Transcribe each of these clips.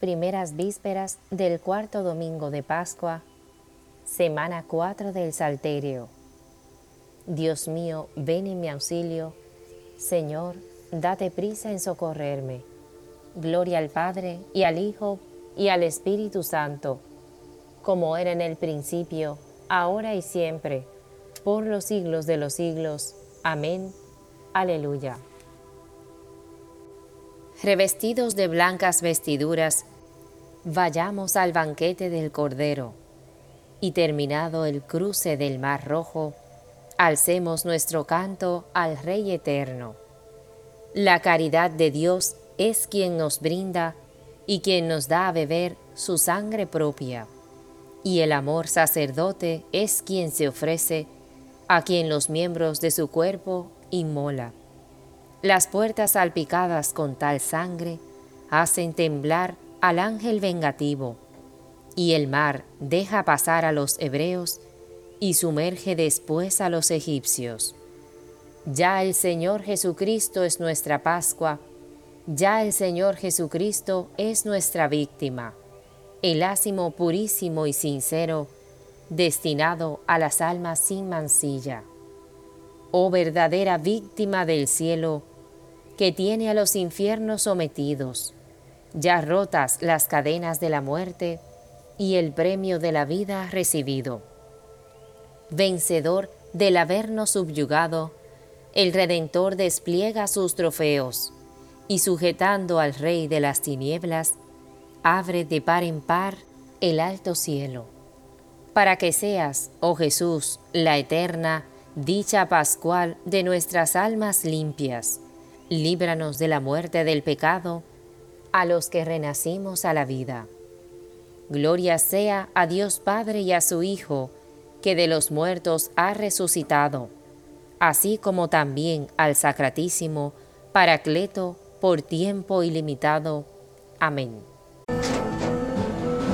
Primeras vísperas del cuarto domingo de Pascua, semana 4 del Salterio. Dios mío, ven en mi auxilio. Señor, date prisa en socorrerme. Gloria al Padre y al Hijo y al Espíritu Santo, como era en el principio, ahora y siempre, por los siglos de los siglos. Amén. Aleluya. Revestidos de blancas vestiduras, vayamos al banquete del Cordero, y terminado el cruce del Mar Rojo, alcemos nuestro canto al Rey Eterno. La caridad de Dios es quien nos brinda y quien nos da a beber su sangre propia, y el amor sacerdote es quien se ofrece a quien los miembros de su cuerpo inmola. Las puertas salpicadas con tal sangre hacen temblar al ángel vengativo, y el mar deja pasar a los hebreos y sumerge después a los egipcios. Ya el Señor Jesucristo es nuestra Pascua, ya el Señor Jesucristo es nuestra víctima, el ácimo purísimo y sincero, destinado a las almas sin mancilla. Oh verdadera víctima del cielo, que tiene a los infiernos sometidos, ya rotas las cadenas de la muerte y el premio de la vida recibido. Vencedor del habernos subyugado, el Redentor despliega sus trofeos y sujetando al Rey de las tinieblas, abre de par en par el alto cielo. Para que seas, oh Jesús, la eterna dicha pascual de nuestras almas limpias, líbranos de la muerte del pecado, a los que renacimos a la vida. Gloria sea a Dios Padre y a su Hijo, que de los muertos ha resucitado, así como también al Sacratísimo, Paracleto, por tiempo ilimitado. Amén.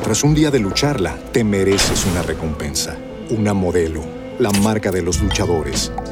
Tras un día de lucharla, te mereces una recompensa, una modelo, la marca de los luchadores.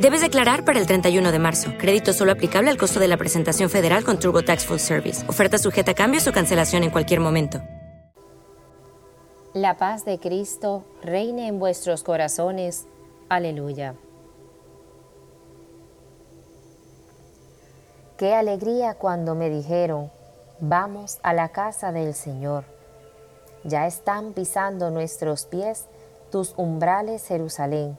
Debes declarar para el 31 de marzo. Crédito solo aplicable al costo de la presentación federal con TurboTax Full Service. Oferta sujeta a cambios o cancelación en cualquier momento. La paz de Cristo reine en vuestros corazones. Aleluya. Qué alegría cuando me dijeron, vamos a la casa del Señor. Ya están pisando nuestros pies tus umbrales, Jerusalén.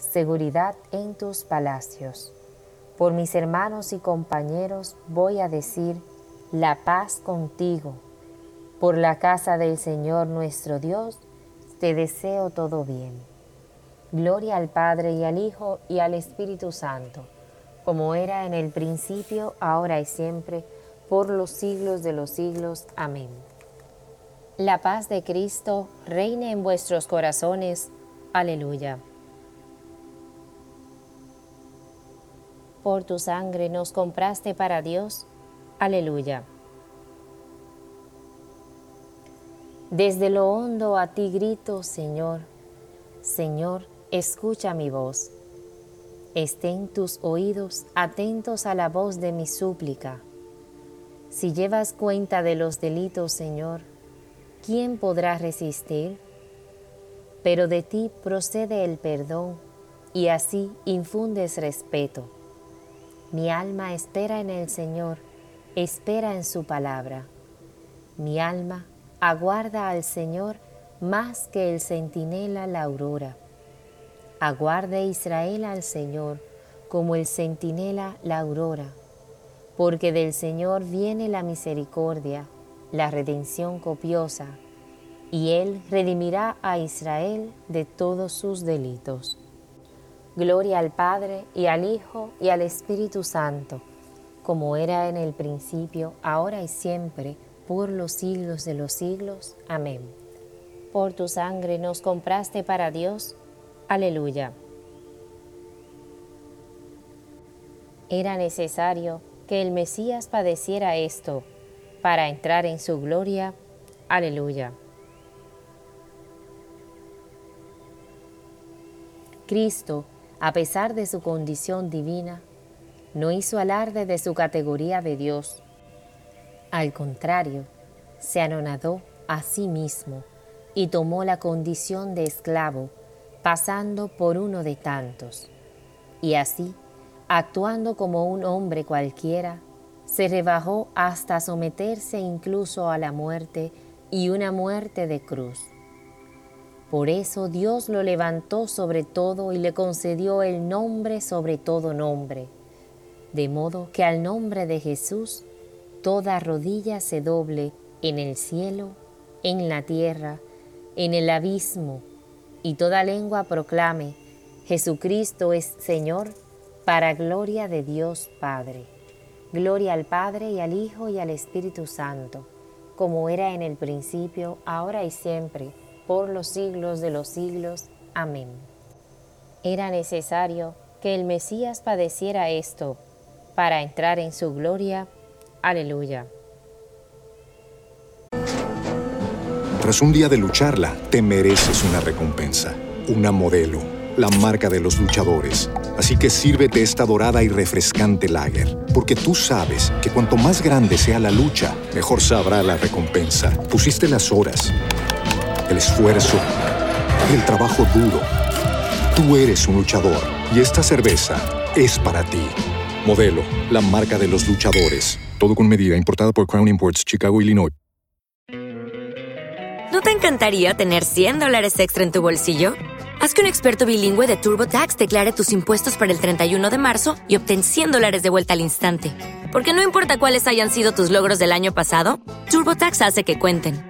seguridad en tus palacios. Por mis hermanos y compañeros voy a decir, la paz contigo. Por la casa del Señor nuestro Dios, te deseo todo bien. Gloria al Padre y al Hijo y al Espíritu Santo, como era en el principio, ahora y siempre, por los siglos de los siglos. Amén. La paz de Cristo reine en vuestros corazones. Aleluya. Por tu sangre nos compraste para Dios. Aleluya. Desde lo hondo a ti grito, Señor. Señor, escucha mi voz. Estén tus oídos atentos a la voz de mi súplica. Si llevas cuenta de los delitos, Señor, ¿quién podrá resistir? Pero de ti procede el perdón y así infundes respeto. Mi alma espera en el Señor, espera en su palabra. Mi alma aguarda al Señor más que el centinela la aurora. Aguarde Israel al Señor como el centinela la aurora, porque del Señor viene la misericordia, la redención copiosa, y Él redimirá a Israel de todos sus delitos. Gloria al Padre y al Hijo y al Espíritu Santo, como era en el principio, ahora y siempre, por los siglos de los siglos. Amén. Por tu sangre nos compraste para Dios. Aleluya. Era necesario que el Mesías padeciera esto para entrar en su gloria. Aleluya. Cristo a pesar de su condición divina, no hizo alarde de su categoría de Dios. Al contrario, se anonadó a sí mismo y tomó la condición de esclavo, pasando por uno de tantos. Y así, actuando como un hombre cualquiera, se rebajó hasta someterse incluso a la muerte y una muerte de cruz. Por eso Dios lo levantó sobre todo y le concedió el nombre sobre todo nombre, de modo que al nombre de Jesús toda rodilla se doble en el cielo, en la tierra, en el abismo, y toda lengua proclame, Jesucristo es Señor, para gloria de Dios Padre. Gloria al Padre y al Hijo y al Espíritu Santo, como era en el principio, ahora y siempre, por los siglos de los siglos. Amén. Era necesario que el Mesías padeciera esto para entrar en su gloria. Aleluya. Tras un día de lucharla, te mereces una recompensa, una modelo, la marca de los luchadores. Así que sírvete esta dorada y refrescante lager, porque tú sabes que cuanto más grande sea la lucha, mejor sabrá la recompensa. Pusiste las horas el esfuerzo, el trabajo duro. Tú eres un luchador y esta cerveza es para ti. Modelo, la marca de los luchadores. Todo con medida, importada por Crown Imports, Chicago, Illinois. ¿No te encantaría tener 100 dólares extra en tu bolsillo? Haz que un experto bilingüe de TurboTax declare tus impuestos para el 31 de marzo y obtén 100 dólares de vuelta al instante. Porque no importa cuáles hayan sido tus logros del año pasado, TurboTax hace que cuenten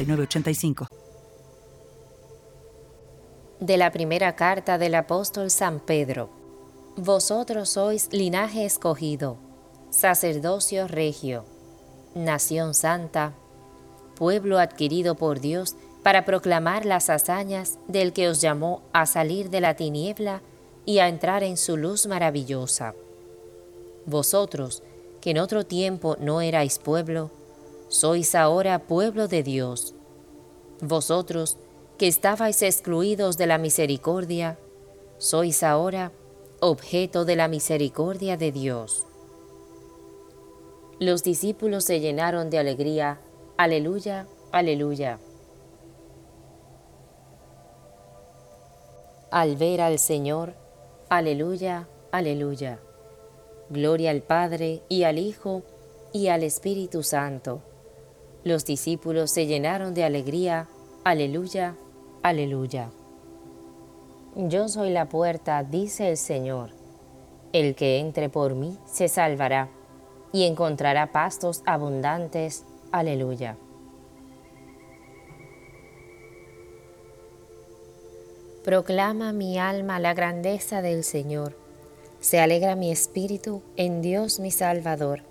de la primera carta del apóstol San Pedro. Vosotros sois linaje escogido, sacerdocio regio, nación santa, pueblo adquirido por Dios para proclamar las hazañas del que os llamó a salir de la tiniebla y a entrar en su luz maravillosa. Vosotros, que en otro tiempo no erais pueblo, sois ahora pueblo de Dios vosotros, que estabais excluidos de la misericordia, sois ahora objeto de la misericordia de Dios. Los discípulos se llenaron de alegría. Aleluya, aleluya. Al ver al Señor, aleluya, aleluya. Gloria al Padre y al Hijo y al Espíritu Santo los discípulos se llenaron de alegría. Aleluya, aleluya. Yo soy la puerta, dice el Señor. El que entre por mí se salvará y encontrará pastos abundantes. Aleluya. Proclama mi alma la grandeza del Señor. Se alegra mi espíritu en Dios mi Salvador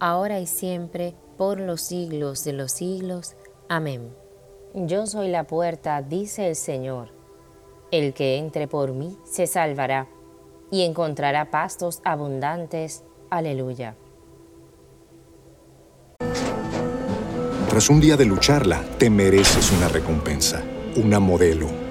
ahora y siempre, por los siglos de los siglos. Amén. Yo soy la puerta, dice el Señor. El que entre por mí se salvará y encontrará pastos abundantes. Aleluya. Tras un día de lucharla, te mereces una recompensa, una modelo,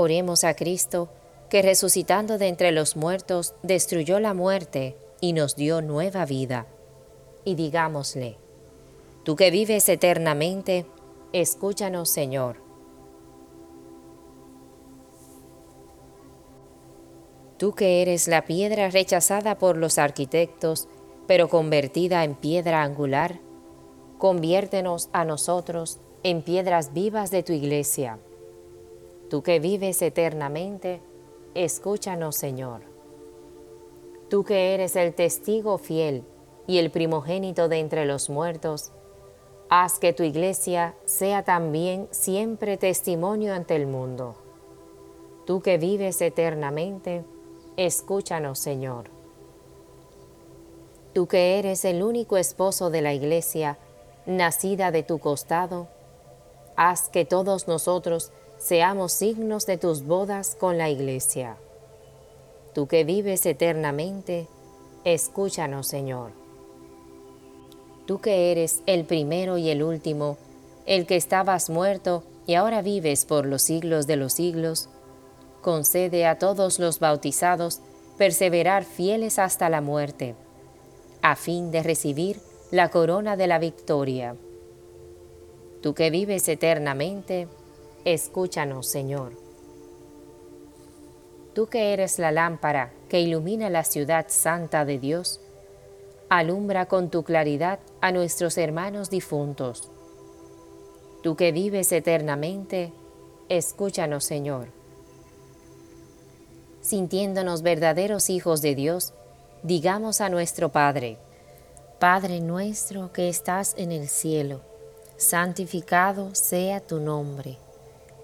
Oremos a Cristo, que resucitando de entre los muertos, destruyó la muerte y nos dio nueva vida. Y digámosle, tú que vives eternamente, escúchanos Señor. Tú que eres la piedra rechazada por los arquitectos, pero convertida en piedra angular, conviértenos a nosotros en piedras vivas de tu iglesia. Tú que vives eternamente, escúchanos, Señor. Tú que eres el testigo fiel y el primogénito de entre los muertos, haz que tu iglesia sea también siempre testimonio ante el mundo. Tú que vives eternamente, escúchanos, Señor. Tú que eres el único esposo de la iglesia, nacida de tu costado, haz que todos nosotros seamos signos de tus bodas con la iglesia. Tú que vives eternamente, escúchanos, Señor. Tú que eres el primero y el último, el que estabas muerto y ahora vives por los siglos de los siglos, concede a todos los bautizados perseverar fieles hasta la muerte, a fin de recibir la corona de la victoria. Tú que vives eternamente, escúchanos, Señor. Tú que eres la lámpara que ilumina la ciudad santa de Dios, alumbra con tu claridad a nuestros hermanos difuntos. Tú que vives eternamente, escúchanos, Señor sintiéndonos verdaderos hijos de Dios, digamos a nuestro Padre, Padre nuestro que estás en el cielo, santificado sea tu nombre,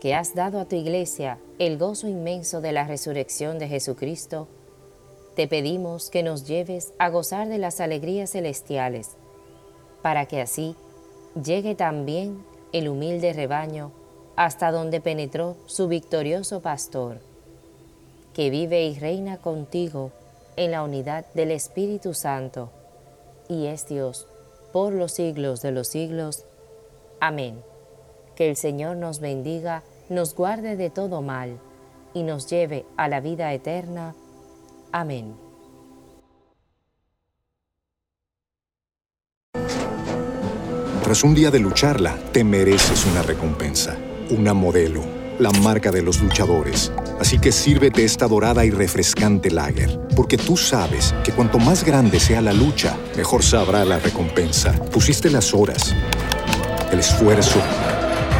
que has dado a tu iglesia el gozo inmenso de la resurrección de Jesucristo, te pedimos que nos lleves a gozar de las alegrías celestiales, para que así llegue también el humilde rebaño hasta donde penetró su victorioso pastor, que vive y reina contigo en la unidad del Espíritu Santo, y es Dios por los siglos de los siglos. Amén. Que el Señor nos bendiga, nos guarde de todo mal, y nos lleve a la vida eterna. Amén. Tras un día de lucharla, te mereces una recompensa, una modelo, la marca de los luchadores Así que sírvete esta dorada y refrescante lager, porque tú sabes que cuanto más grande sea la lucha, mejor sabrá la recompensa. Pusiste las horas, el esfuerzo,